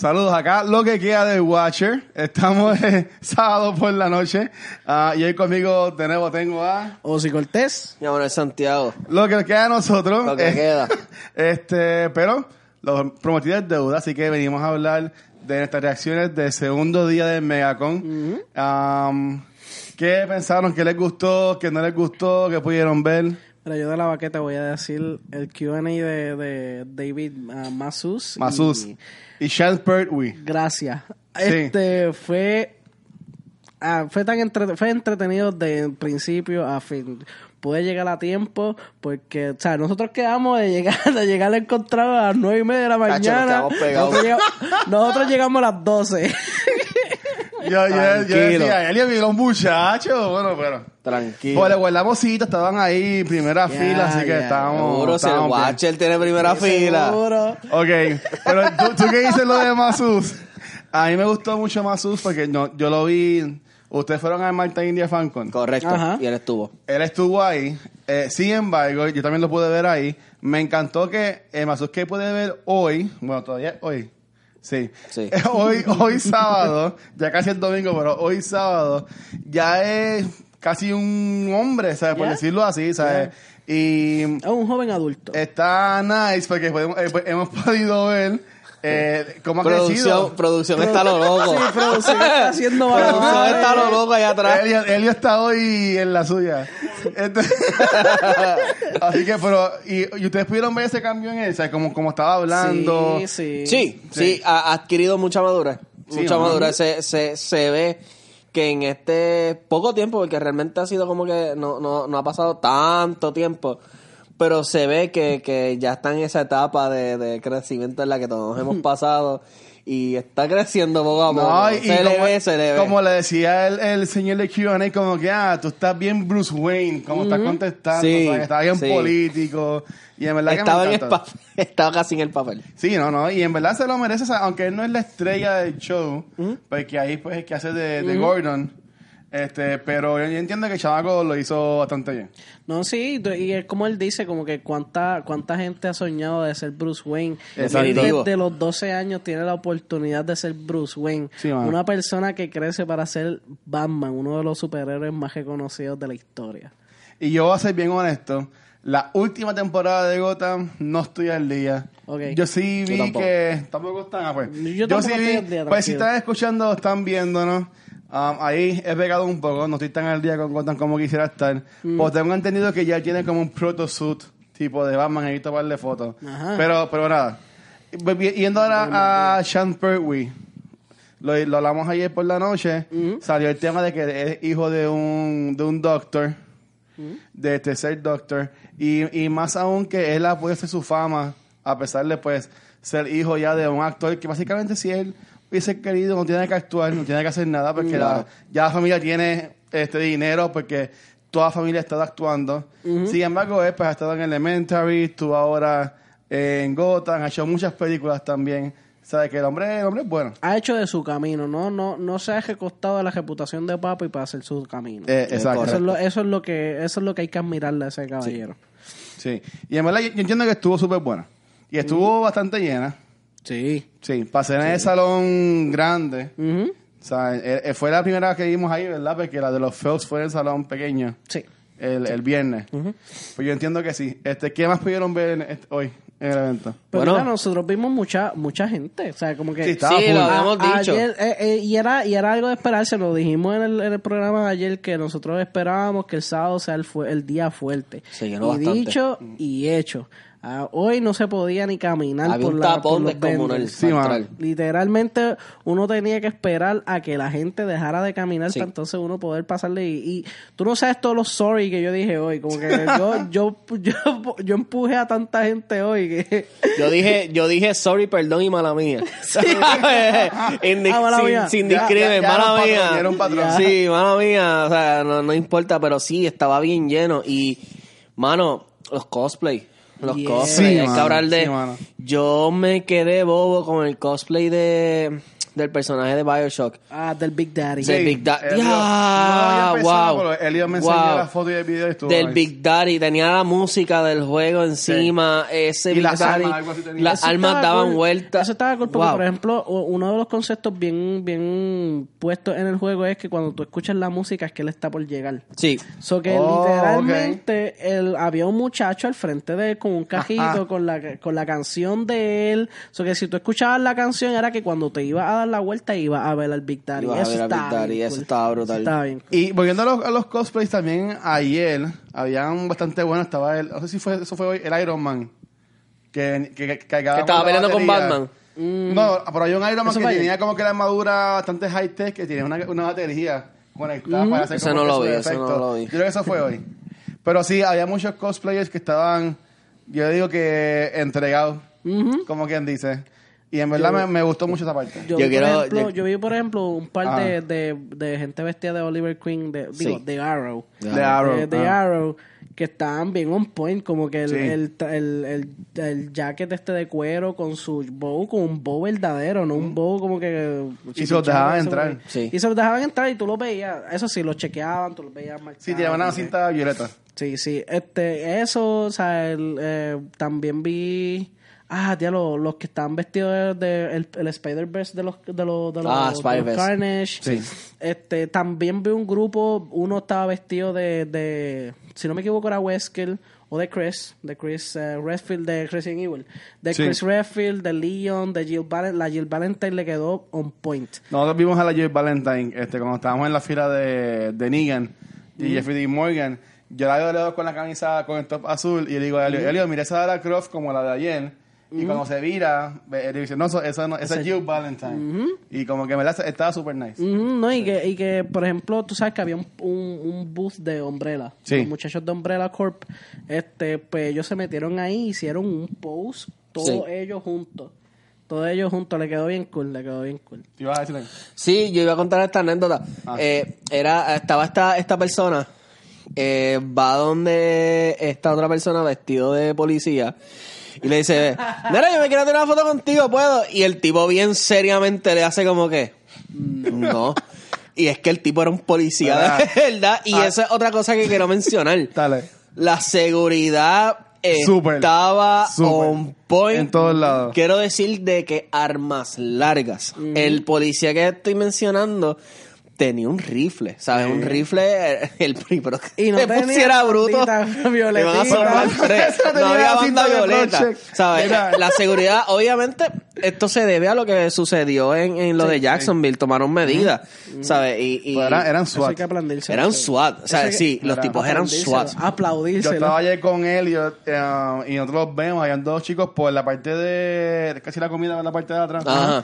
Saludos acá, lo que queda de Watcher. Estamos eh, sábado por la noche. Ah, y hoy conmigo de nuevo tengo a Osi Cortés. Mi amor es Santiago. lo que queda de nosotros. Lo que Eh, queda. Este, pero lo prometido es deuda, así que venimos a hablar de nuestras reacciones del segundo día del Megacon. Am, ¿Qué pensaron? ¿Qué les gustó? ¿Qué no les gustó? ¿Qué pudieron ver? Yo de la baqueta voy a decir el Q&A de, de David ah, Masus. Masus. Y Y Sean Pertwee. gracias. Sí. Este fue... ah, fue tan entre- fue entretenido de principio a fin. Pude llegar a tiempo porque, o sea, nosotros quedamos de llegar, de llegar a encontrar a las nueve y media de la Cacho, nos mañana. nosotros, llegamos, nosotros llegamos a las 12. Yo, yo, yo decía, Elio vio los muchachos. Bueno, pero. Tranquilo. Pues le guardamos citas, estaban ahí en primera Ya, fila, así que ya. estábamos. Seguro, si el. Watcher tiene primera fila. Seguro. Ok, pero ¿tú, tú qué dices lo de Masus? A mí me gustó mucho Masus porque no, yo lo vi. Ustedes fueron al Malta India FanCon. Correcto. Ajá. Y él estuvo. Él estuvo ahí. Eh, sin embargo, yo también lo pude ver ahí. Me encantó que el Masus que pude ver hoy, bueno, todavía hoy. Sí. Sí. hoy, hoy sábado, ya casi el domingo, pero hoy sábado, ya es casi un hombre, ¿sabes? Por decirlo así, ¿sabes? Y Es un joven adulto. está nice porque podemos- eh, hemos podido ver eh, cómo ha Producción, crecido. producción está lo loco. Sí, producción está haciendo Producción está lo loco allá atrás. Elio, Elio está hoy en la suya. Así que, pero, y, y ustedes pudieron ver ese cambio en él, ¿sabes? Como, como estaba hablando. Sí, sí. Sí, sí, ha ha adquirido mucha madurez. Sí, mucha madurez. Se, se, se ve que en este poco tiempo, porque realmente ha sido como que no, no, no ha pasado tanto tiempo, pero se ve que, que ya está en esa etapa de, de crecimiento en la que todos hemos pasado y está creciendo poco a poco. No, y, y se le como, ve, se le ve. como le decía el, el señor de Q&A, como que, ah, tú estás bien Bruce Wayne, como estás contestando, Sí, ¿sabes? Estás bien sí. político, y en verdad estaba, que en me el papel, estaba casi en el papel. Sí, no, no, y en verdad se lo merece, o sea, aunque él no es la estrella del show, porque ahí pues es que hace de, de Gordon, este, pero yo entiendo que chamaco lo hizo bastante bien. No, sí, y es como él dice, como que cuánta cuánta gente ha soñado de ser Bruce Wayne. Exacto. Él desde los 12 años tiene la oportunidad de ser Bruce Wayne. Sí. Una persona que crece para ser Batman, uno de los superhéroes más reconocidos de la historia. Y yo voy a ser bien honesto, la última temporada de Gotham no estoy al día. Ok. Yo sí Yo vi tampoco. que... Tampoco están, ah, pues. Yo tampoco sí estoy vi, al día, pues si están escuchando, están viéndonos. Um, ahí he pegado un poco, no estoy tan al día con Gotham como quisiera estar. Mm. Pues tengo entendido que ya tiene como un protosuit tipo de Batman, he visto de fotos. Pero, pero nada. Yendo ahora a Sean Pertwee. Lo, lo hablamos ayer por la noche. Salió el tema de que es hijo de un, de un doctor, de tercer doctor. Y, y más aún que él ha puesto su fama, a pesar de pues ser hijo ya de un actor, que básicamente si él hubiese querido, no tiene que actuar, no tiene que hacer nada, porque la- ya la familia tiene este dinero, porque toda la familia ha estado actuando. Sin embargo, él pues ha estado en Elementary, estuvo ahora en Gotham, ha hecho muchas películas también. Sabe que el hombre, el hombre es bueno. Ha hecho de su camino, no no no se ha recostado de la reputación de Papi para hacer su camino. Eh, exacto. eso, es lo, eso es lo que eso es lo que hay que admirarle a ese caballero. Sí. Y en verdad yo, yo entiendo que estuvo súper buena. Y estuvo bastante llena. Sí. Sí, pasé en el salón grande. O sea, eh, eh, fue la primera vez que vimos ahí, ¿verdad? Porque la de los Phelps fue en el salón pequeño Sí. el, el viernes. Pues yo entiendo que sí. Este, ¿Qué más pudieron ver en este- hoy en el evento? Pero Bueno. mira, nosotros vimos mucha mucha gente, o sea, como que Sí, estaba Sí, lo habíamos dicho. ayer, eh, eh, y era y era algo de esperarse, lo dijimos en el, en el programa de ayer que nosotros esperábamos que el sábado sea el, fu- el día fuerte. Se llenó y bastante. dicho y hecho. Ah, hoy no se podía ni caminar Había por un la tapón descomunal. Sí. Literalmente uno tenía que esperar a que la gente dejara de caminar Sí. para entonces uno poder pasarle y, y tú no sabes todos los sorry que yo dije hoy, como que yo yo yo, yo empujé a tanta gente hoy que Yo dije, yo dije sorry, perdón y mala mía. Indi- Ah, mala sin, mía. sin Ya, discrimen, mala mía. ya era un patrón. Sí, mala mía. O sea, no, no importa, pero sí, estaba bien lleno. Y, mano, los cosplay. Los Yeah. cosplay. Sí, Hay mano, que hablar de. sí, yo me quedé bobo con el cosplay de, del personaje de Bioshock. Ah, del Big Daddy. Del Big Daddy. No pensado, wow. Elliot me enseñó Wow. la foto y el video y estuvo Del nice. Big Daddy, tenía la música del juego encima, ese Y Big las Daddy, armas, algo así tenía. las estaba daban cool. vueltas. Eso estaba cool porque, Wow. por ejemplo, uno de los conceptos bien, bien puestos en el juego es que cuando tú escuchas la música es que él está por llegar. Sí, So que Oh, literalmente el, había un muchacho al frente de él con un cajito con la, con la canción de él. So que si tú escuchabas la canción era que cuando te ibas a dar la vuelta ibas a ver al Big Daddy. Ibas a eso ver al Big estaba Daddy, bien eso cool. estaba brutal. Eso estaba bien cool. Y volviendo a los, a los cosplays también, ayer habían bastante buenos. Estaba el, no sé si fue, eso fue hoy, el Iron Man. Que, que, que, cargaba que estaba peleando con. Batman. No, pero hay un Iron Man Eso que tenía como que la armadura bastante high tech, que tenía una, una batería conectada para hacer Ese como no lo vi, ese efecto. no lo vi. Yo creo que eso fue hoy. Pero sí, había muchos cosplayers que estaban, yo digo que entregados, como quien dice. Y en verdad me, me gustó mucho esa parte. Yo, Yo vi, quiero- por ejemplo, yo- yo vi, por ejemplo, un par Ah. de, de, de gente vestida de Oliver Queen, de, digo, Sí. de Arrow. De Arrow, De, de ah. Arrow, que estaban bien on point, como que el, Sí. el, el, el, el jacket este de cuero con su bow, con un bow verdadero, no un bow como que... Y se los dejaban eso, entrar. porque- Sí. Y se los dejaban entrar y tú los veías, eso sí, los chequeaban, tú los veías marcados. Sí, tenía una cinta violeta. Sí, sí. Este, eso, o sea, el, eh, también vi. Ah, diablo, los que estaban vestidos de, de- el, Spider-Verse de los, de los, de los, Ah, de los. Carnage. Sí. Este, también vi un grupo, uno estaba vestido de, de si no me equivoco, era Wesker o de Chris, de Chris eh, Redfield, de Resident Evil. De Sí. Chris Redfield, de Leon, de Jill Valentine. La Jill Valentine le quedó on point. Nosotros vimos a la Jill Valentine este, cuando estábamos en la fila de, de Negan y Jeffrey Dean Morgan. Yo la veo con la camisa con el top azul y le digo a Elio, Elio, mira esa de la Croft como la de ayer. Y cuando se vira, dice, no, eso, eso no, esa es Jill Valentine. Y como que me la estaba super nice. No, y, que, y que, por ejemplo, tú sabes que había un, un, un booth de Umbrella. Sí. Los muchachos de Umbrella Corp, este, pues ellos se metieron ahí, hicieron un post, todos Sí. ellos juntos. Todos ellos juntos, le quedó bien cool, le quedó bien cool. ¿Te ibas a decir algo? Sí, yo iba a contar esta anécdota. Ah. Eh, era, estaba esta, esta persona, eh, va donde esta otra persona vestido de policía y le dice, mira, yo me quiero tirar una foto contigo, ¿puedo? Y el tipo bien seriamente le hace como que, no. Y es que el tipo era un policía de ¿Verdad? verdad. Y Ah. esa es otra cosa que quiero mencionar. Dale. La seguridad estaba on point. En todos lados. Quiero decir de que armas largas. El policía que estoy mencionando tenía un rifle, ¿sabes? Un rifle, eh, el pero que Y no se pusiera bruto. a No había banda violeta. ¿Sabes? Mira. La seguridad, obviamente, esto se debe a lo que sucedió en, en lo de Jacksonville. Tomaron medidas, ¿sabes? Y, y Pues eran, SWAT. que aplaudirse. eran SWAT. O sea, que- sí, los Era- tipos eran SWAT. Yo Aplaudírselo. estaba ayer con Elliot eh, y nosotros los vemos, habían dos chicos por la parte de, casi la comida en la parte de atrás. Ajá.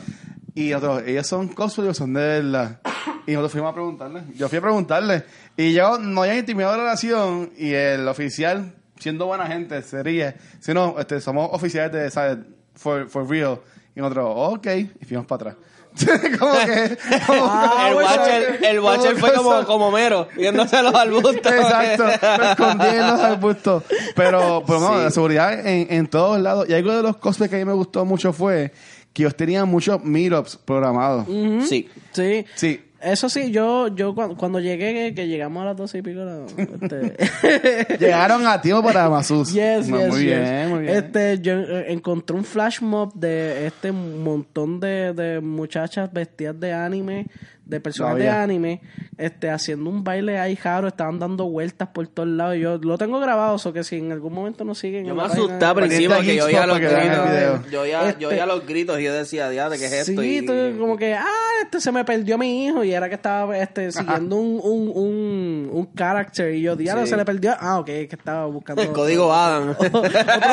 Y nosotros, ellos son cosplay o son de verdad. Y nosotros fuimos a preguntarle. Yo fui a preguntarle. Y yo no había intimidado la relación y el oficial, siendo buena gente, se ríe. Si no, este, somos oficiales de, ¿sabes? For, for real. Y nosotros, ok. Y fuimos para atrás. como que... como- Ah, el watcher, el watcher como fue como, como mero, viéndose los arbustos. Exacto, me escondí en los arbustos. Pero, pero no, Sí. la seguridad en, en todos lados. Y algo de los cosplays que a mí me gustó mucho fue que ellos tenían muchos meetups programados. Sí. Sí. Sí. Eso sí, yo, yo cuando, cuando llegué, que, llegamos a las doce y pico, no, este, Llegaron a tiempo para Masus. Yes, No, yes, muy yes. bien, muy bien. Este, yo eh, encontré un flash mob de este montón de, de muchachas vestidas de anime, de personas No de anime, este, haciendo un baile ahí, jaro, estaban dando vueltas por todos lados. Yo lo tengo grabado, o que si en algún momento nos siguen. Yo me la página asusté al de- principio Pendiente a porque yo oía los que gritos. Yo oía, yo Este- oía los gritos y yo decía, diablo, ¿qué es esto? Sí, Y- tú como que, ah, este se me perdió mi hijo y era que estaba este, siguiendo un, un, un, un character y yo, diablo, Sí. se le perdió. Ah, ok, que estaba buscando. El código Adam. Otro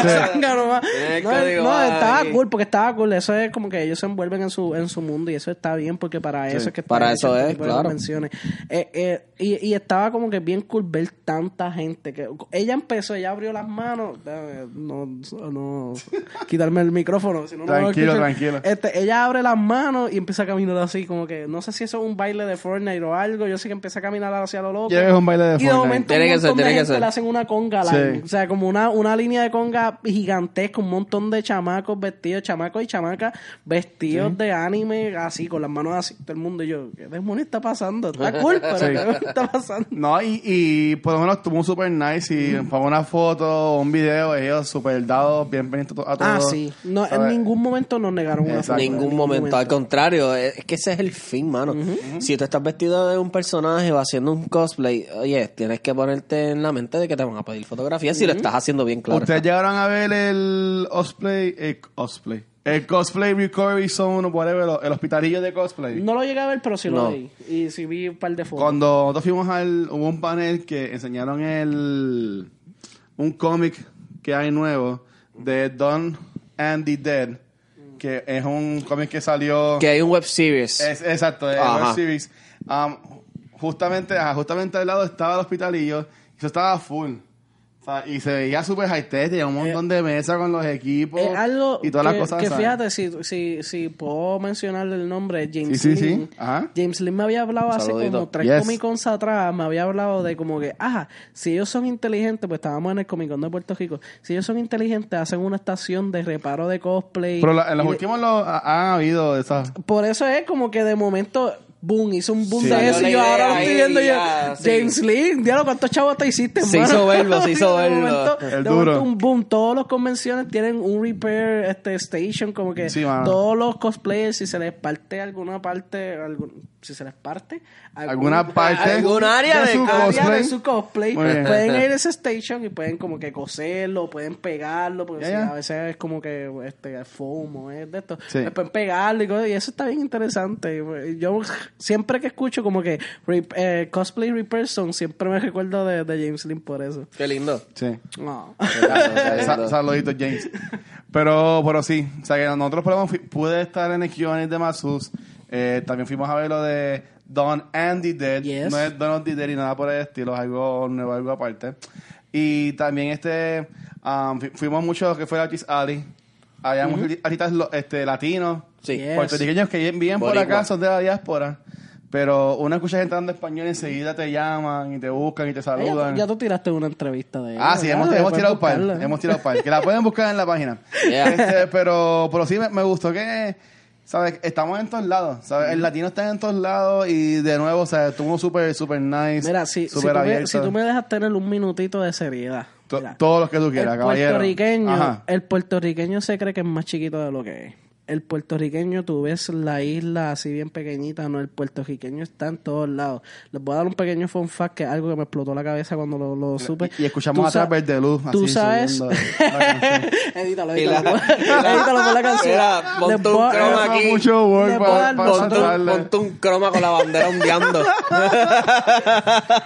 zángano más. El No, estaba ahí. cool porque estaba cool. Eso es como que ellos se envuelven en su, en su mundo y eso está bien porque para eso es que está para eso este es, claro. Eh, eh, y, y estaba como que bien cool ver tanta gente. que Ella empezó, ella abrió las manos. eh, No, no quitarme el micrófono, si no, no Tranquilo, tranquilo. Este, ella abre las manos y empieza a caminar así, como que no sé si eso es un baile de Fortnite o algo. Yo sé que empieza a caminar hacia lo loco. Ya es un baile de Y de momento Tiene un que ser, montón de tiene que gente ser. le hacen una conga Sí. line. O sea, como una, una línea de conga gigantesca, un montón de chamacos vestidos, chamacos y chamacas vestidos de anime, así, con las manos así, todo el mundo. Y yo, ¿qué demonios está pasando? Está cool, pero Sí. ¿qué está pasando? No, y, y por lo menos estuvo un super nice y Mm. para una foto o un video, ellos super dados, bien pendientes a todos. Ah, sí. No, en ningún momento nos negaron una foto. Ningún En momento, al contrario, es es que ese es el fin, mano. Si tú estás vestido de un personaje o haciendo un cosplay, oye, tienes que ponerte en la mente de que te van a pedir fotografías si lo estás haciendo bien claro. Ustedes llegaron a ver el cosplay, el cosplay, el cosplay recovery zone, whatever, el hospitalillo de cosplay. No lo llegué a ver, pero sí No. lo vi. Y sí vi un par de fotos. Cuando nosotros fuimos al, hubo un panel que enseñaron el, un cómic que hay nuevo de Don Andy Dead, que es un cómic que salió... Que hay un web series. Es, exacto, es Ajá. web series. Um, justamente, justamente al lado estaba el hospitalillo y eso estaba full. O sea, y se veía súper high tech, tenía un montón de mesas con los equipos Es algo y todas que, las cosas. que ¿sabes? fíjate, si, si, si puedo mencionar el nombre, James Sí, sí, sí. Lin. Ajá. James Lin me había hablado hace Saludito. como tres Yes. Comic Cons atrás, me había hablado de como que, ajá, si ellos son inteligentes, pues estábamos en el Comic Con de Puerto Rico, si ellos son inteligentes, hacen una estación de reparo de cosplay. Pero la- en los Y de- últimos lo, ha- han habido esas... Por eso es como que de momento, boom, hizo un boom Sí. de eso y yo ahora lo estoy viendo y yo, sí. James Lin, diablo, ¿cuántos chavos te hiciste, Se mano? hizo verlo, se hizo De verlo. momento- El de duro. momento un boom, todas las convenciones tienen un repair este station, como que Sí, todos los cosplayers, si se les parte alguna parte, algún, si se les parte Alguna parte algún área de su área cosplay. de su cosplay, Muy bien. pueden ir a ese station y pueden como que coserlo, pueden pegarlo, porque a veces es como que este foam o es de esto, Sí. pueden pegarlo y, cosas, y eso está bien interesante. Yo siempre que escucho como que re- eh, cosplay repair song, siempre me recuerdo de, de James Lin por eso. Qué lindo. Sí. Sa- Saluditos, James. Pero, pero sí, o sea que nosotros podemos, pude estar en el Q&A de Masus. Eh, también fuimos a ver lo de Don Andy Dead. Yes. No es Don Andy Dead y nada por el estilo, es algo nuevo, algo aparte. Y también este, um, fu- fuimos mucho a lo que fue el Artist Alley. Había muchos artistas este, latinos, Sí. Yes. puertorriqueños que viven por acá, son de la diáspora. Pero uno escucha gente hablando español y enseguida te llaman y te buscan y te Ya, saludan. ya tú tiraste una entrevista de él. Ah, sí, hemos, hemos tirado par. buscarla. Hemos tirado par. Que la pueden buscar en la página. Yeah. Este, pero, pero sí me, me gustó que, ¿sabes? Estamos en todos lados. ¿sabes? El latino está en todos lados y de nuevo, o sea, estuvo súper, súper nice. Mira, si, si, súper tú me, si tú me dejas tener un minutito de seriedad. Mira, Todos los que tú quieras, el caballero. puertorriqueño, Ajá. el puertorriqueño se cree que es más chiquito de lo que es. El puertorriqueño, tú ves la isla así bien pequeñita, no, el puertorriqueño está en todos lados. Les voy a dar un pequeño fun fact que es algo que me explotó la cabeza cuando lo, lo supe. Y, y escuchamos Tú atrás sa- Verde Luz. Tú así, sabes. subiendo la canción. edítalo, edítalo. edítalo por la canción. Mira, ponte Les un a- croma aquí. mucho work para, para Ponte un, saltarle. ponte un croma con la bandera ondeando.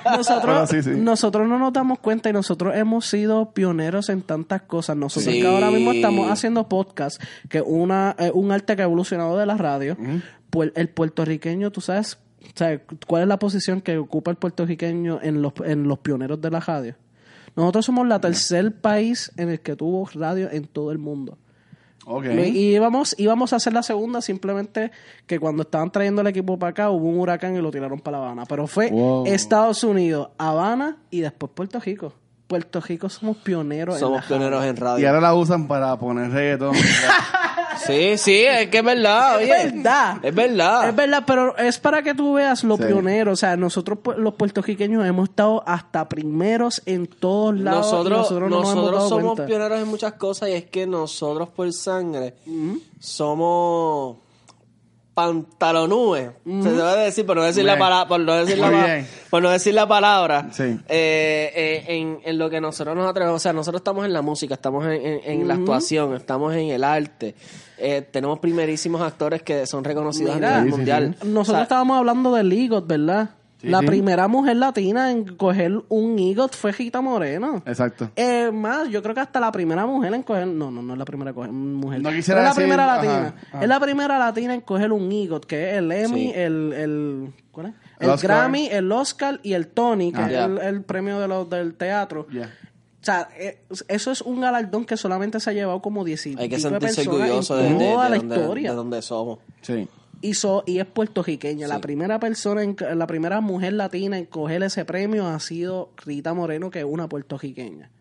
nosotros, Bueno, sí, sí. nosotros no nos damos cuenta y nosotros hemos sido pioneros en tantas cosas. Nosotros Sí. que ahora mismo estamos haciendo podcast, que una eh, un arte que ha evolucionado de la radio, pues el puertorriqueño, tú sabes, sabes cuál es la posición que ocupa el puertorriqueño en los, en los pioneros de la radio. Nosotros somos la tercer país en el que tuvo radio en todo el mundo. Ok. Y íbamos, íbamos a hacer la segunda, simplemente que cuando estaban trayendo el equipo para acá hubo un huracán y lo tiraron para La Habana. Pero fue Wow. Estados Unidos, Habana y después Puerto Rico. Puerto Rico somos pioneros en Somos pioneros en Y radio. ahora la usan para poner reggaetón. Sí, sí, es que es verdad, Es verdad. Es verdad. Es verdad, pero es para que tú veas lo Sí. pionero. O sea, nosotros pu- los puertorriqueños hemos estado hasta primeros en todos lados. Nosotros, nosotros, no nos hemos nosotros dado somos cuenta. pioneros en muchas cosas y es que nosotros por sangre somos pantalonúes. Se debe decir, por no decir, la, palabra por no decir, la, Muy por no decir la palabra. Sí. Eh, eh, en, en lo que nosotros nos atrevemos. O sea, nosotros estamos en la música, estamos en, en- en la actuación, estamos en el arte. Eh, tenemos primerísimos actores que son reconocidos a Mira. nivel Sí, sí, mundial. Nosotros O sea, estábamos hablando de Ligot, ¿verdad? Sí, la sí. primera mujer latina en coger un EGOT fue Rita Moreno. Exacto. Eh, más, yo creo que hasta la primera mujer en coger. No, no, no es la primera coger- mujer. No quisiera es la primera ajá, latina. ajá. Es la primera latina en coger un EGOT, que es el Emmy, Sí. el, el. ¿Cuál es? El. Grammy, el Oscar y el Tony, que Ah. es el, el premio de los, del teatro. Ya. O sea, eso es un galardón que solamente se ha llevado como 10 Hay que sentirse personas orgulloso de, de- la donde, historia. de donde somos. Sí. Y, so- y es puertorriqueña. La primera persona, en, la primera mujer latina en coger ese premio ha sido Rita Moreno, que es una puertorriqueña.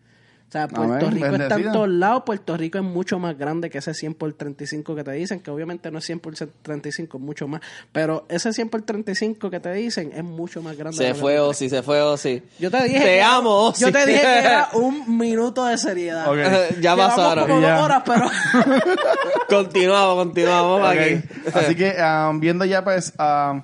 O sea, Puerto Rico está en todos lados. Puerto Rico es mucho más grande que ese 100 por 35 que te dicen, que obviamente no es 100 por 35, es mucho más. Pero ese 100 por 35 que te dicen es mucho más grande. de Se fue Ozzy, se fue Ozzy. yo te dije Te que amo, Ozzy. Yo te dije que era un minuto de seriedad. Ok. ya pasaron. como Ya. dos horas, pero continuamos, continuamos aquí. Así que um, viendo ya pues um,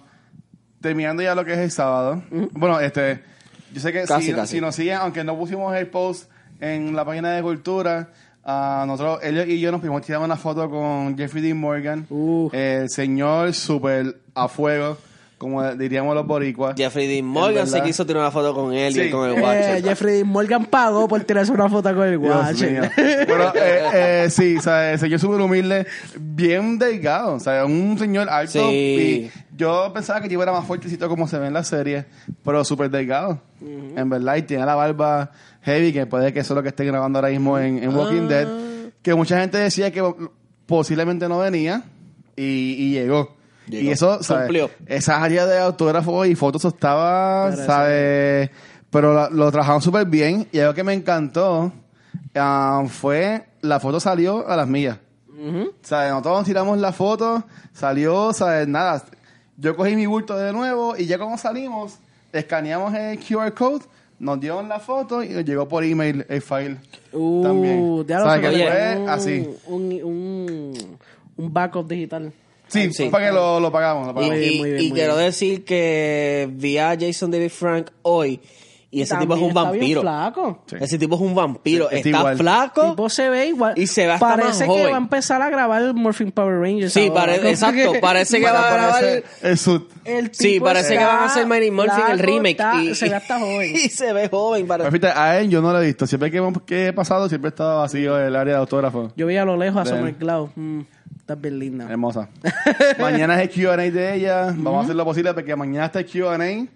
terminando ya lo que es el sábado. Bueno, este yo sé que Casi, si, casi. si nos siguen, aunque no pusimos el post en la página de cultura, ah, nosotros, ellos y yo nos pudimos tirar una foto con Jeffrey Dean Morgan, Uh. el señor super a fuego, como diríamos los boricuas. Jeffrey Dean Morgan se quiso tirar una foto con él Sí. y con el eh, Watcher. Jeffrey Dean Morgan pagó por tirarse una foto con el mío. Pero eh, eh, sí, o sea, el señor súper humilde, bien delgado, o sea, un señor alto. Sí. Y yo pensaba que yo era más fuertecito como se ve en la serie, pero súper delgado. En verdad, y tiene la barba heavy, que puede que eso es lo que esté grabando ahora mismo en, en Walking Dead. Que mucha gente decía que posiblemente no venía y, y llegó. Llegó. Y eso, ¿sabes? Cumplió. Esa área de autógrafos y fotos estaba, ¿sabes? Pero la- lo trabajaron súper bien. Y algo que me encantó ah, fue la foto salió a las millas. ¿Sabes? Nosotros nos tiramos la foto, salió, ¿sabes? Nada. Yo cogí mi bulto de nuevo y ya como salimos, escaneamos el QR code, nos dieron la foto y nos llegó por email el file. Uh, También. ya lo ¿Sabes sé, que oye, fue un, así? Un, un, un backup digital. Sí, Sí. para que lo, lo pagamos. Lo Y, pagamos. Muy bien, y- muy bien, y muy quiero bien. decir que vi a Jason David Frank hoy y ese tipo es un vampiro. flaco. Sí. Ese tipo es un vampiro. Sí, está flaco. tipo se ve igual. Y se ve hasta Parece más que joven. va a empezar a grabar el Morphin Power Rangers. Sí, pare- exacto. Parece que va a grabar. El suit. el Sí, parece que van a hacer Mighty Morphin el remake. está- y, se ve hasta joven. Y se ve joven. Pero fíjate, a él yo no lo he visto. Siempre que, he pasado, siempre estaba vacío el área de autógrafo. Yo vi a lo lejos a Summer Cloud. Mm, está bien linda. Hermosa. mañana es el Q&A de ella. Vamos a hacer lo posible porque mañana está el Q&A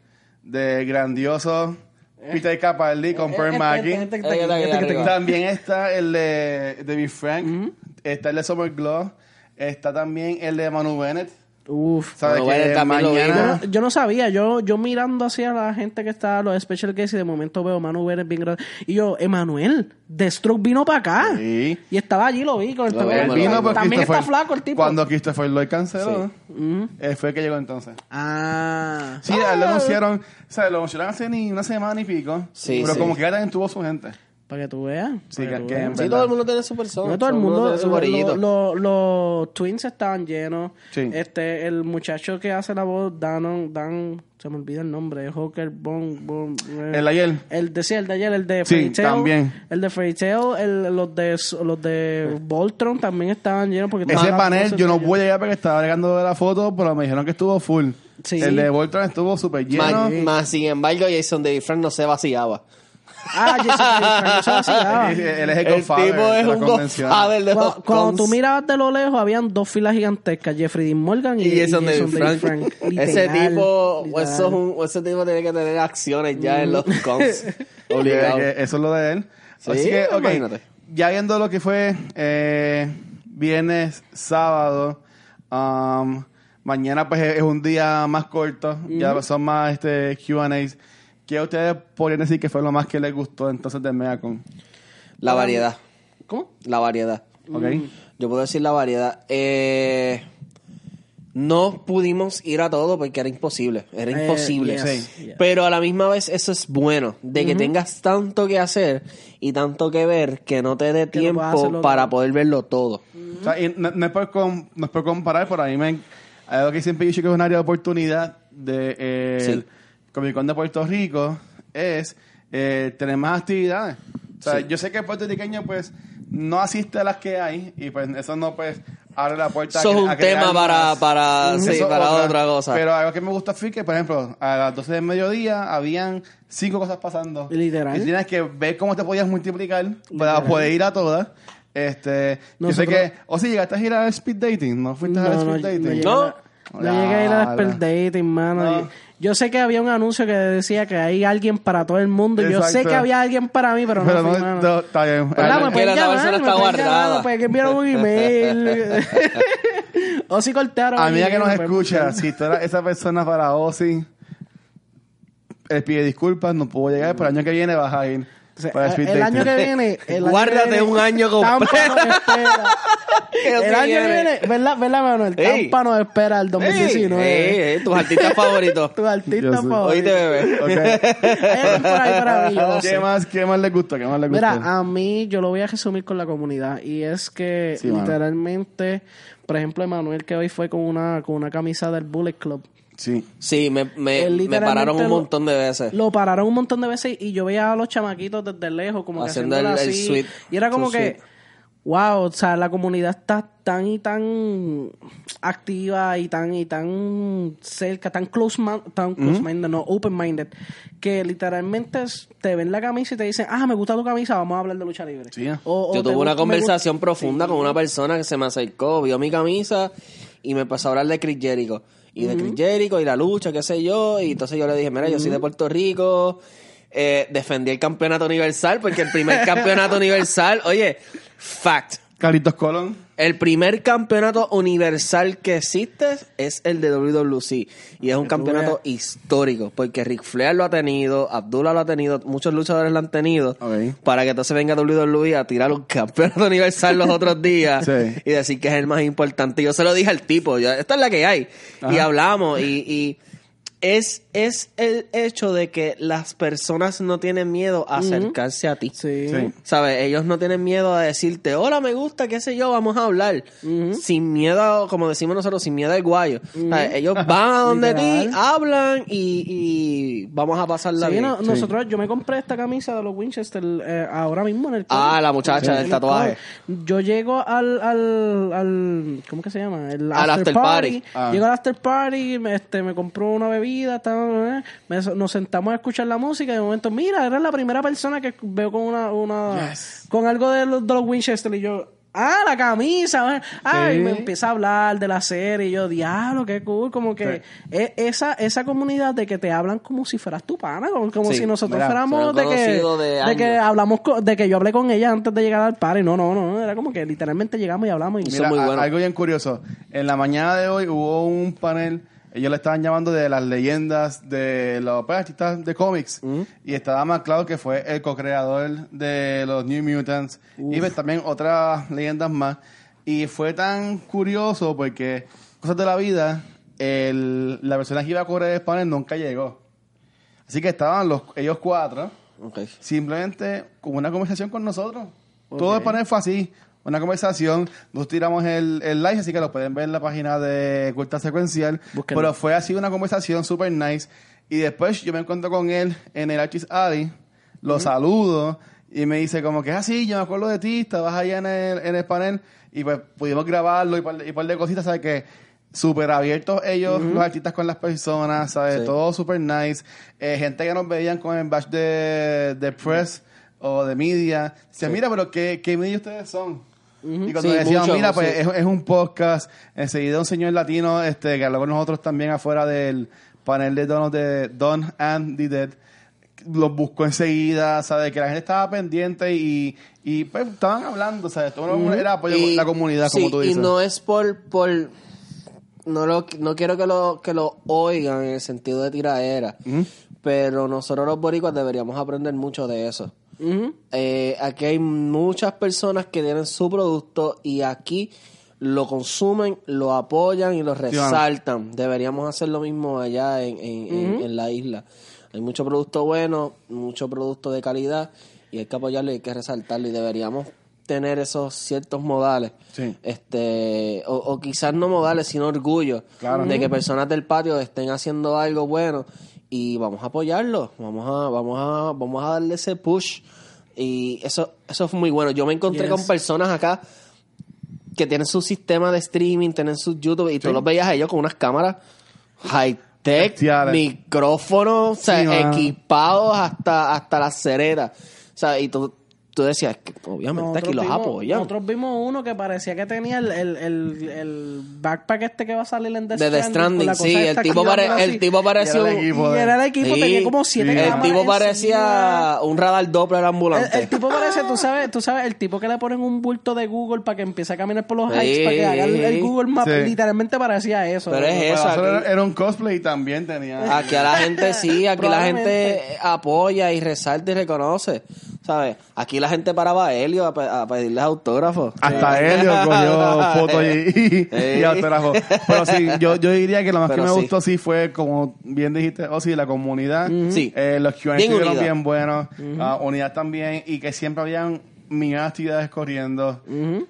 de grandioso Peter Capaldi con Pearl Este- Mackie. este- este-. También está el de David Frank. Está el de Summer Glow. Está también el de Manu Bennett. Uf. ¿Sabes Manu que Bennett también lo mañana... Yo no sabía, yo, yo mirando hacia la gente que está, los special guests, y de momento veo Manu Bennett bien grande. Y yo, Emanuel, Deathstroke vino para acá. Sí. Y estaba allí, lo vi con el Lo Vino, También está flaco el tipo. Cuando Christopher Lloyd canceló, Ujú. él fue el que llegó entonces. Ah. Sí, a él lo anunciaron, o sea, lo anunciaron hace ni una semana y pico. Sí, pero sí. como que ya también tuvo su gente. Para que tú veas. Sí, que- veas. Sí, todo el mundo tiene su persona. No, todo el mundo, tiene su lo- corillito. lo- lo- los twins estaban llenos. Sí. Este, el muchacho que hace la voz, Dan, Dan, se me olvida el nombre, Hawker Bon, Bon, eh, El de ayer. El de, sí, el de ayer, el de Sí, Fairy Tail, también. El de Fairy Tail, el, los de, los de Voltron también estaban llenos. Porque Ese panel yo de no pude llegar porque estaba agregando la foto, pero me dijeron que estuvo full. Sí. El de Voltron estuvo súper lleno. Más, más, sin embargo, Jason David Frank no se vaciaba. Ah, Frank, vacilaba. Él es el, El tipo es de un convención. godfather de Cuando, cuando tú cons. mirabas de lo lejos, habían dos filas gigantescas, Jeffrey Dean Morgan y, Y Jason David David Frank. Literal, ese tipo, eso es un, ese tipo tiene que tener acciones ya en los cons. Que- Obligado. eso es lo de él. Sí, Así que, ok, imagínate. ya viendo lo que fue eh, viernes, sábado, um, mañana pues es un día más corto, ya son más este Q&As. ¿Qué ustedes podrían decir que fue lo más que les gustó entonces de Megacon? La variedad. ¿Cómo? La variedad. ¿Ok? Yo puedo decir la variedad. Eh, no pudimos ir a todo porque era imposible. Era Eh, imposible. yes, Sí. yes. Pero a la misma vez eso es bueno. De que tengas tanto que hacer y tanto que ver que no te dé Que no puedas tiempo hacerlo para todo. poder verlo todo. O sea, y no, no es por com- no es por comparar, pero a mí me... Hay algo que siempre he dicho que es un área de oportunidad de eh, Sí. El Comic Con de Puerto Rico es eh, tener más actividades. O sea, Sí. yo sé que el puertorriqueño pues no asiste a las que hay y pues eso no pues abre la puerta. a Eso es cre- un a crear tema para, para, sí, Eso para otra cosa. Pero algo que me gusta fue que, por ejemplo, a las 12 del mediodía habían cinco cosas pasando. Literal. Y tienes que ver cómo te podías multiplicar para poder ir a todas. Este, yo sé que, o si llegaste a ir a speed dating, ¿no fuiste a No, speed no, dating? no a- No llegué a ir a speed dating, mano. No. Yo sé que había un anuncio que decía que hay alguien para todo el mundo. Yo sé que había alguien para mí, pero, Pero no, fui, no, está bien. Porque Me pueden la llamar, persona me está pueden llamar, guardada. me pueden enviar un email. o si cortaron. Amiga un que nos me pueden escucha, buscar. si tú eras esa persona para Ozzy, él pide disculpas, no puedo llegar, pero el año que viene vas a ir O sea, para speed el dating. año que viene. El año Guárdate que viene, un año Tampa completo. el año que viene. ¿verdad, ¿verdad Manuel? Ey. Tampa nos espera el 2019. Ey, ey, ey, tus artistas favoritos. Tu artista Yo sé. favorito. Oíste, bebé. Ok. Hay alguien por ahí para mí, yo lo ¿Qué sé. más, ¿Qué más le gusta? ¿Qué más le gusta? Mira, a mí yo lo voy a resumir con la comunidad y es que Sí, mano. literalmente, por ejemplo, Emanuel que hoy fue con una con una camisa del Bullet Club. Sí. Sí, me, me, me pararon un lo- montón de veces. Lo pararon un montón de veces y yo veía a los chamaquitos desde lejos como que Haciendo el- el así. sweep. Y era como que, wow, o sea, la comunidad está tan y tan activa y tan y tan cerca, tan close, man- tan close minded, no, open minded, que literalmente te ven la camisa y te dicen, ah, me gusta tu camisa, vamos a hablar de lucha libre. Sí. O- o Yo tuve una conversación profunda Sí. con una persona que se me acercó, vio mi camisa y me empezó a hablar de Chris Jericho. Y de Chris Jericho y la lucha, qué sé yo. Y entonces yo le dije, mira, yo soy de Puerto Rico. Eh, defendí el campeonato universal porque el primer campeonato universal, oye, fact. Carlitos Colón. El primer campeonato universal que existe es el de WWC. Y es un campeonato histórico. Porque Ric Flair lo ha tenido, Abdullah lo ha tenido, muchos luchadores lo han tenido. Ok. Para que entonces venga WWE a tirar un campeonato universal los otros días. Sí. Y decir que es el más importante. Yo se lo dije al tipo, yo, esta es la que hay. Y hablamos. Y, y es, es el hecho de que las personas no tienen miedo a acercarse a ti. Sí. Sí. ¿Sabes? Ellos no tienen miedo a decirte, hola, me gusta, qué sé yo, vamos a hablar. Sin miedo, como decimos nosotros, sin miedo al guayo. ¿Sabes? Ellos van a donde ti, hablan y, y vamos a pasarla Sí, bien. no, nosotros, yo me compré esta camisa de los Winchester eh, ahora mismo en el Ah, club. la muchacha del el tatuaje. Yo llego al, al, al, ¿cómo que se llama? El Al after party. Ah. Llego al after party, me, este, me compro una bebida, tal, me- nos sentamos a escuchar la música y de momento, mira, eres la primera persona que veo con una, una Yes. con algo de los, de los Winchester y yo, ah, la camisa, ah, y Sí. me empieza a hablar de la serie y yo, diablo, qué cool, como que e- esa, esa comunidad de que te hablan como si fueras tu pana, como, como Sí, si nosotros mira, fuéramos de que, de de que hablamos, de que yo hablé con ella antes de llegar al party, no, no, no, era como que literalmente llegamos y hablamos y Mira, muy bueno. algo bien curioso. En la mañana de hoy hubo un panel, ellos le estaban llamando de las leyendas de los pues, artistas de cómics. Y estaba más claro que fue el co-creador de los New Mutants. Y pues, también otras leyendas más. Y fue tan curioso porque, cosas de la vida, el- la persona que iba a correr el panel nunca llegó. Así que estaban los, ellos cuatro simplemente con una conversación con nosotros. Todo el panel fue así, una conversación. Nos tiramos el, el live, así que lo pueden ver en la página de Culta Secuencial. Búsquenlo. Pero fue así una conversación super nice. Y después yo me encuentro con él en el Archis Alley, lo saludo y me dice como que, ah, sí, yo me acuerdo de ti, estabas allá en el, en el panel y pues pudimos grabarlo y par, y par de cositas, ¿sabes? Que súper abiertos ellos, los artistas con las personas, ¿sabes? Sí. Todo súper nice. Eh, gente que nos veían con el badge de, de press o de media. Decían, mira, pero ¿qué, qué media ustedes son? Y cuando Sí, decían, mucho, mira, pues sí. es, es un podcast, enseguida un señor latino este, que habló con nosotros también afuera del panel de Don, de Don and the Dead, los buscó enseguida, ¿sabes? Que la gente estaba pendiente y, y pues estaban hablando, ¿sabes? Todo era apoyo Y- la comunidad, como sí, tú dices. Y no es por, por no lo, no quiero que lo, que lo oigan en el sentido de tiraera, pero nosotros los boricuas deberíamos aprender mucho de eso. Ujú. Eh, aquí hay muchas personas que tienen su producto y aquí lo consumen, lo apoyan y lo resaltan. Deberíamos hacer lo mismo allá en, en, en- en la isla. Hay mucho producto bueno, mucho producto de calidad y hay que apoyarlo y hay que resaltarlo y deberíamos tener esos ciertos modales. Sí. Este, o, o quizás no modales, sino orgullo Claro. de que personas del patio estén haciendo algo bueno y vamos a apoyarlo, vamos a, vamos a, vamos a darle ese push y eso, eso fue muy bueno. Yo me encontré Yes. con personas acá que tienen su sistema de streaming, tienen su YouTube, y tú los veías a ellos con unas cámaras high-tech, Bestiales. micrófonos, o sea, Sí, equipados hasta, hasta las cereras. O sea, y tú, tú decías, que obviamente aquí los vimos, apoyan. nosotros vimos uno que parecía que tenía el, el, el, el backpack este que va a salir en The De The con Stranding, sí, el tipo, pare- el tipo. Y era el equipo. Era el equipo, Sí. tenía como siete Sí. El tipo encima. parecía un radar Doppler ambulante. el tipo parece, tú sabes, tú sabes, el tipo que le ponen un bulto de Google para que empiece a caminar por los Sí. hikes, para que haga el, el Google Map, Sí. literalmente parecía eso. Pero es eso, aquí- era un cosplay y también tenía. Aquí a la gente sí, aquí la gente apoya y resalta y reconoce, ¿sabes? Aquí la gente paraba a Helio a, pe- a pedirles autógrafos. Hasta Helio cogió fotos y, y, Sí. y autógrafos. Pero sí, yo, yo diría que lo más Pero que me sí. gustó sí fue, como bien dijiste, oh sí, la comunidad. Sí. Eh, los Q&A Bien estuvieron bien buenos. Ah, unidad también. Y que siempre habían millones de actividades corriendo.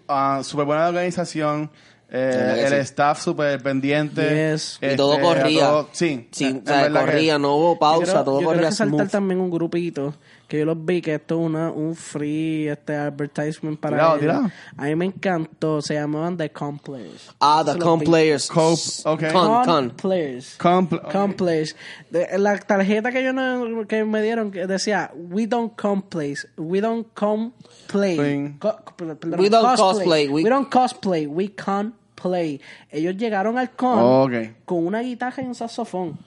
Ah, Súper buena organización. Eh, el sí. staff súper pendiente. Yes. Y todo Este, corría. todo- sí. Sí, En o sea, verdad que- corría, no hubo pausa, quiero- todo yo corría quiero resaltar smooth. también un grupito que yo los vi que esto es una, un free este advertisement para Tirado, ellos. tirado. A mí me encantó, se llamaban The Players. Ah, Eso the con vi. players. Cope, ok. Con, con. Players. Compl- Com Players. De- la tarjeta que yo no, que me dieron que decía We don't come plays, we don't come play. Sí. Co- perdón, We don't cosplay, we- We, don't cosplay, we can play. Ellos llegaron al con Ok. con una guitarra y un saxofón.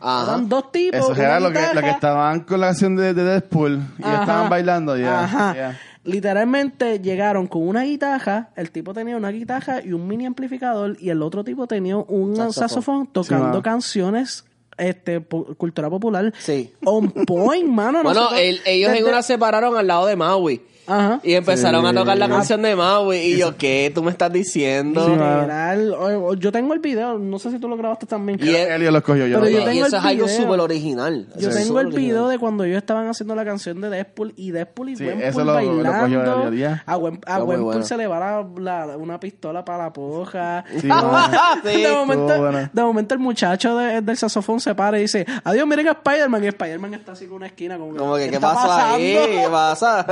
Ajá. Eran dos tipos. Eso una era lo que, lo que estaban con la canción de, de Deadpool y Ajá. estaban bailando ya. Ajá. Literalmente llegaron con una guitarra, el tipo tenía una guitarra y un mini amplificador y el otro tipo tenía un Saxofón. saxofón, tocando canciones este po- cultura popular Sí. on point, mano. Bueno, el- ellos en desde- una se pararon al lado de Maui. Ajá. Y empezaron Sí. a tocar la canción de Maui. Y yo, ¿qué? ¿Tú me estás diciendo? Sí. Literal, yo tengo el video, no sé si tú lo grabaste también. Y el- Elio los cogió yo. Pero yo grabé. y tengo eso el es algo súper original. Yo Eso tengo el video original. de cuando ellos estaban haciendo la canción de Deadpool y Deadpool y Sí, eso lo- lo cogió bailando. A bueno. se le va la, la- una pistola para la poja. Sí, de, momento, bueno. de momento el muchacho de- del saxofón se para y dice, adiós, miren a Spider-Man. Y Spider-Man está así con una esquina. Como, Como que, ¿qué está pasó ahí? ¿Qué pasa?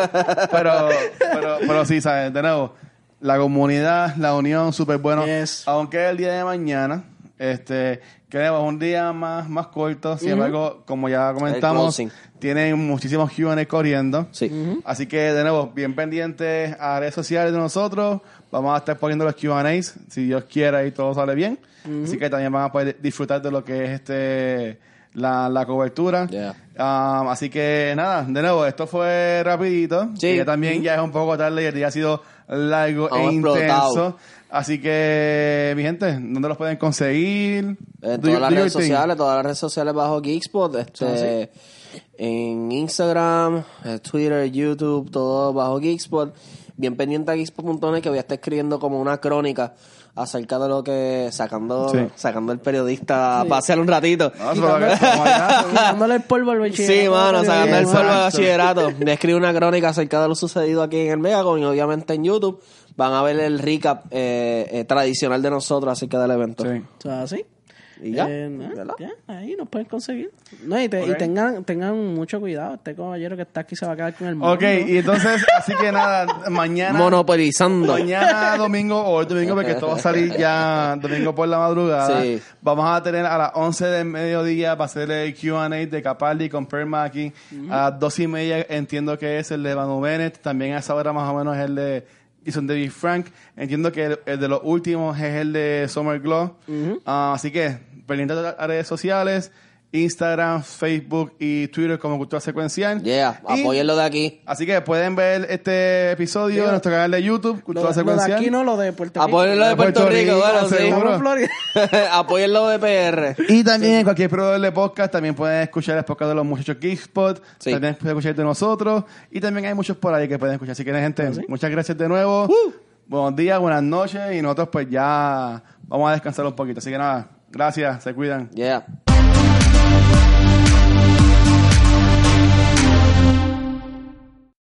Pero, pero, pero sí, ¿sabes? De nuevo, la comunidad, la unión, súper bueno. Yes. Aunque el día de mañana, este, queremos un día más, más corto. Sin embargo, como ya comentamos, tienen muchísimos Q&A corriendo. Sí. Así que, de nuevo, bien pendientes a redes sociales de nosotros. Vamos a estar poniendo los Q&As, si Dios quiera y todo sale bien. Así que también van a poder disfrutar de lo que es este la, la cobertura. Yeah. Um, así que, nada, de nuevo, esto fue rapidito. Sí. Y ya también ya es un poco tarde y el día ha sido largo e intenso. Así que, mi gente, ¿dónde los pueden conseguir? En todas las redes sociales, todas las redes sociales bajo Geekspot, este, en Instagram, eh, Twitter, YouTube, todo bajo Geekspot. Bien pendiente a Geekspot.net que voy a estar escribiendo como una crónica acerca de lo que sacando Sí. sacando el periodista a pasear un ratito. No, allá. Quitándole el polvo al bachillerato. Sí, mano, sacando el polvo de Exacto. bachillerato. Me escribo una crónica acerca de lo sucedido aquí en el Megacon y obviamente en YouTube van a ver el recap eh, eh, tradicional de nosotros acerca del evento. Sí. O sea, así. Y ya, Eh, ya, ahí nos pueden conseguir. No, y, te- y Ok. tengan, tengan mucho cuidado. Este caballero que está aquí se va a quedar con el mundo. Ok, y entonces, así que nada, mañana... Monopolizando. Mañana domingo o el domingo, porque esto va a salir ya domingo por la madrugada. Sí. Vamos a tener a las 11 del mediodía para hacer el QA de Capaldi con Perma aquí. A las 2 y media entiendo que es el de Manu Bennett. También a esa hora más o menos es el de Jason David Frank. Entiendo que el, el de los últimos es el de Summer Glow. Ah, así que, pendientes de las redes sociales. Instagram, Facebook y Twitter como Cultura Secuencial. Yeah, Y- apóyenlo de aquí. Así que pueden ver este episodio en nuestro canal de YouTube, Lo, Cultura de- lo de Secuencial. aquí no, lo de Puerto Rico. Apóyenlo de Puerto, Puerto Rico, Rico, bueno, sí. Apóyenlo de PR. Y también en cualquier proveedor de podcast también pueden escuchar el podcast de los muchachos Geekspot. Sí. También pueden escuchar de nosotros. Y también hay muchos por ahí que pueden escuchar. Así que, gente, muchas gracias de nuevo. Buenos días, buenas noches. Y nosotros, pues ya vamos a descansar un poquito. Así que nada, gracias, se cuidan. Yeah.